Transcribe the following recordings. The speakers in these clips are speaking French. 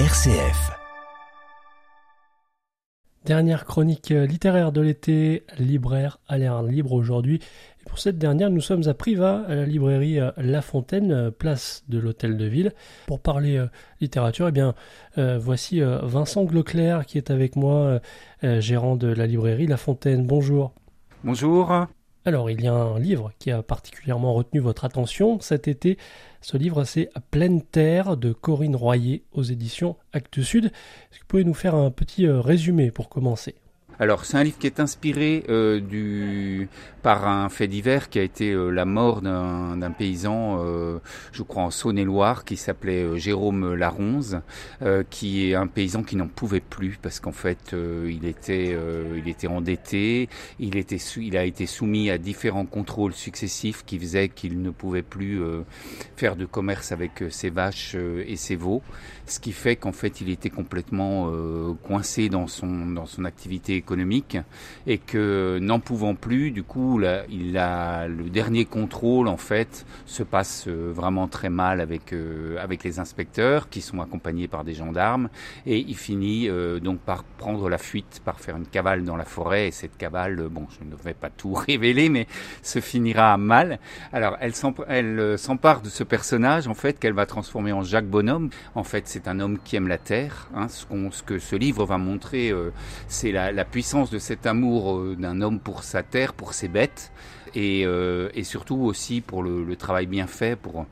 RCF. Dernière chronique littéraire de l'été, libraire à l'air libre aujourd'hui. Et pour cette dernière, nous sommes à Privas, à la librairie La Fontaine, place de l'Hôtel de Ville. Pour parler euh, littérature, eh bien, euh, voici euh, Vincent Gloclerc qui est avec moi, gérant de la librairie La Fontaine. Bonjour. Bonjour. Alors, il y a un livre qui a particulièrement retenu votre attention cet été. Ce livre, c'est Pleine Terre de Corinne Royer aux éditions Actes Sud. Est-ce que vous pouvez nous faire un petit euh, résumé pour commencer? Alors c'est un livre qui est inspiré euh, par un fait divers qui a été euh, la mort d'un paysan, euh, je crois en Saône-et-Loire, qui s'appelait Jérôme Laronze, qui est un paysan qui n'en pouvait plus parce qu'en fait il était il était endetté, il était il a été soumis à différents contrôles successifs qui faisaient qu'il ne pouvait plus faire de commerce avec ses vaches et ses veaux, ce qui fait qu'en fait il était complètement coincé dans son dans son activité économique et que n'en pouvant plus, du coup, il a le dernier contrôle en fait se passe euh, vraiment très mal avec euh, avec les inspecteurs qui sont accompagnés par des gendarmes et il finit euh, donc par prendre la fuite, par faire une cavale dans la forêt et cette cavale, bon, je ne vais pas tout révéler, mais se finira mal. Alors, elle s'empare de ce personnage en fait qu'elle va transformer en Jacques Bonhomme. En fait, c'est un homme qui aime la terre. Hein, ce, ce, que ce livre va montrer, c'est la, la puissance de cet amour euh, d'un homme pour sa terre, pour ses bêtes, et, euh, et surtout aussi pour le, le, travail bien fait. Pour,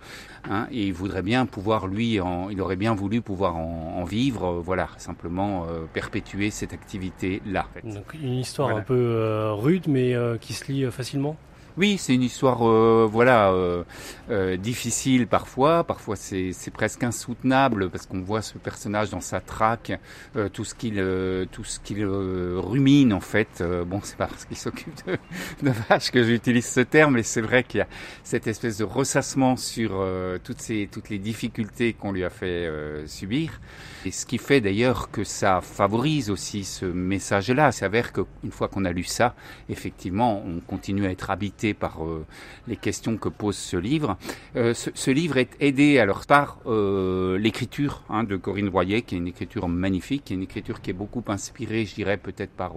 hein, et il voudrait bien pouvoir, lui, en, il aurait bien voulu pouvoir en, en vivre, euh, voilà, simplement euh, perpétuer cette activité-là. En fait. Donc une histoire voilà. un peu rude, mais qui se lit facilement? Oui, c'est une histoire, euh, voilà, euh, euh, difficile parfois. Parfois, c'est presque insoutenable parce qu'on voit ce personnage dans sa traque, euh, tout ce qu'il, euh, tout ce qu'il rumine en fait. bon, c'est pas parce qu'il s'occupe de, de vaches que j'utilise ce terme, mais c'est vrai qu'il y a cette espèce de ressassement sur toutes ces, toutes les difficultés qu'on lui a fait subir. Et ce qui fait d'ailleurs que ça favorise aussi ce message-là. C'est avère qu'une fois qu'on a lu ça, effectivement, on continue à être habité par euh, les questions que pose ce livre. Euh, ce, livre est aidé alors par euh, l'écriture hein, de Corinne Royer, qui est une écriture magnifique, une écriture qui est beaucoup inspirée, je dirais, peut-être par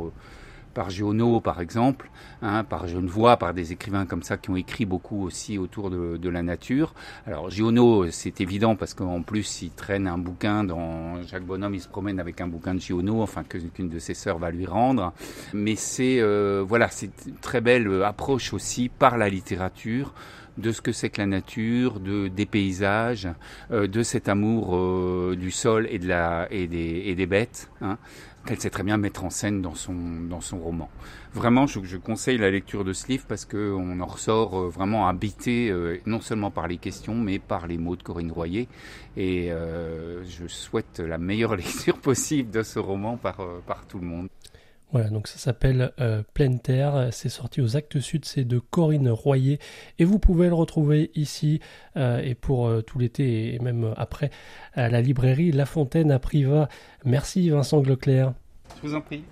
par Giono par exemple, hein, par Genevois, par des écrivains comme ça qui ont écrit beaucoup aussi autour de, de la nature. Alors Giono, c'est évident parce qu'en plus il traîne un bouquin dans Jacques Bonhomme, il se promène avec un bouquin de Giono, enfin qu'une de ses sœurs va lui rendre. Mais c'est euh, voilà, c'est une très belle approche aussi par la littérature de ce que c'est que la nature, de des paysages, euh, de cet amour euh, du sol et de la et des, et des bêtes, hein, qu'elle sait très bien mettre en scène dans son dans son roman. Vraiment, je, je conseille la lecture de ce livre parce que on en ressort euh, vraiment habité euh, non seulement par les questions mais par les mots de Corinne Royer et euh, je souhaite la meilleure lecture possible de ce roman par par tout le monde. Voilà, donc ça s'appelle euh, Pleine Terre, c'est sorti aux Actes Sud, c'est de Corinne Royer, et vous pouvez le retrouver ici, euh, et pour euh, tout l'été, et même après, à la librairie La Fontaine à Privas. Merci Vincent Gloclerc. Je vous en prie.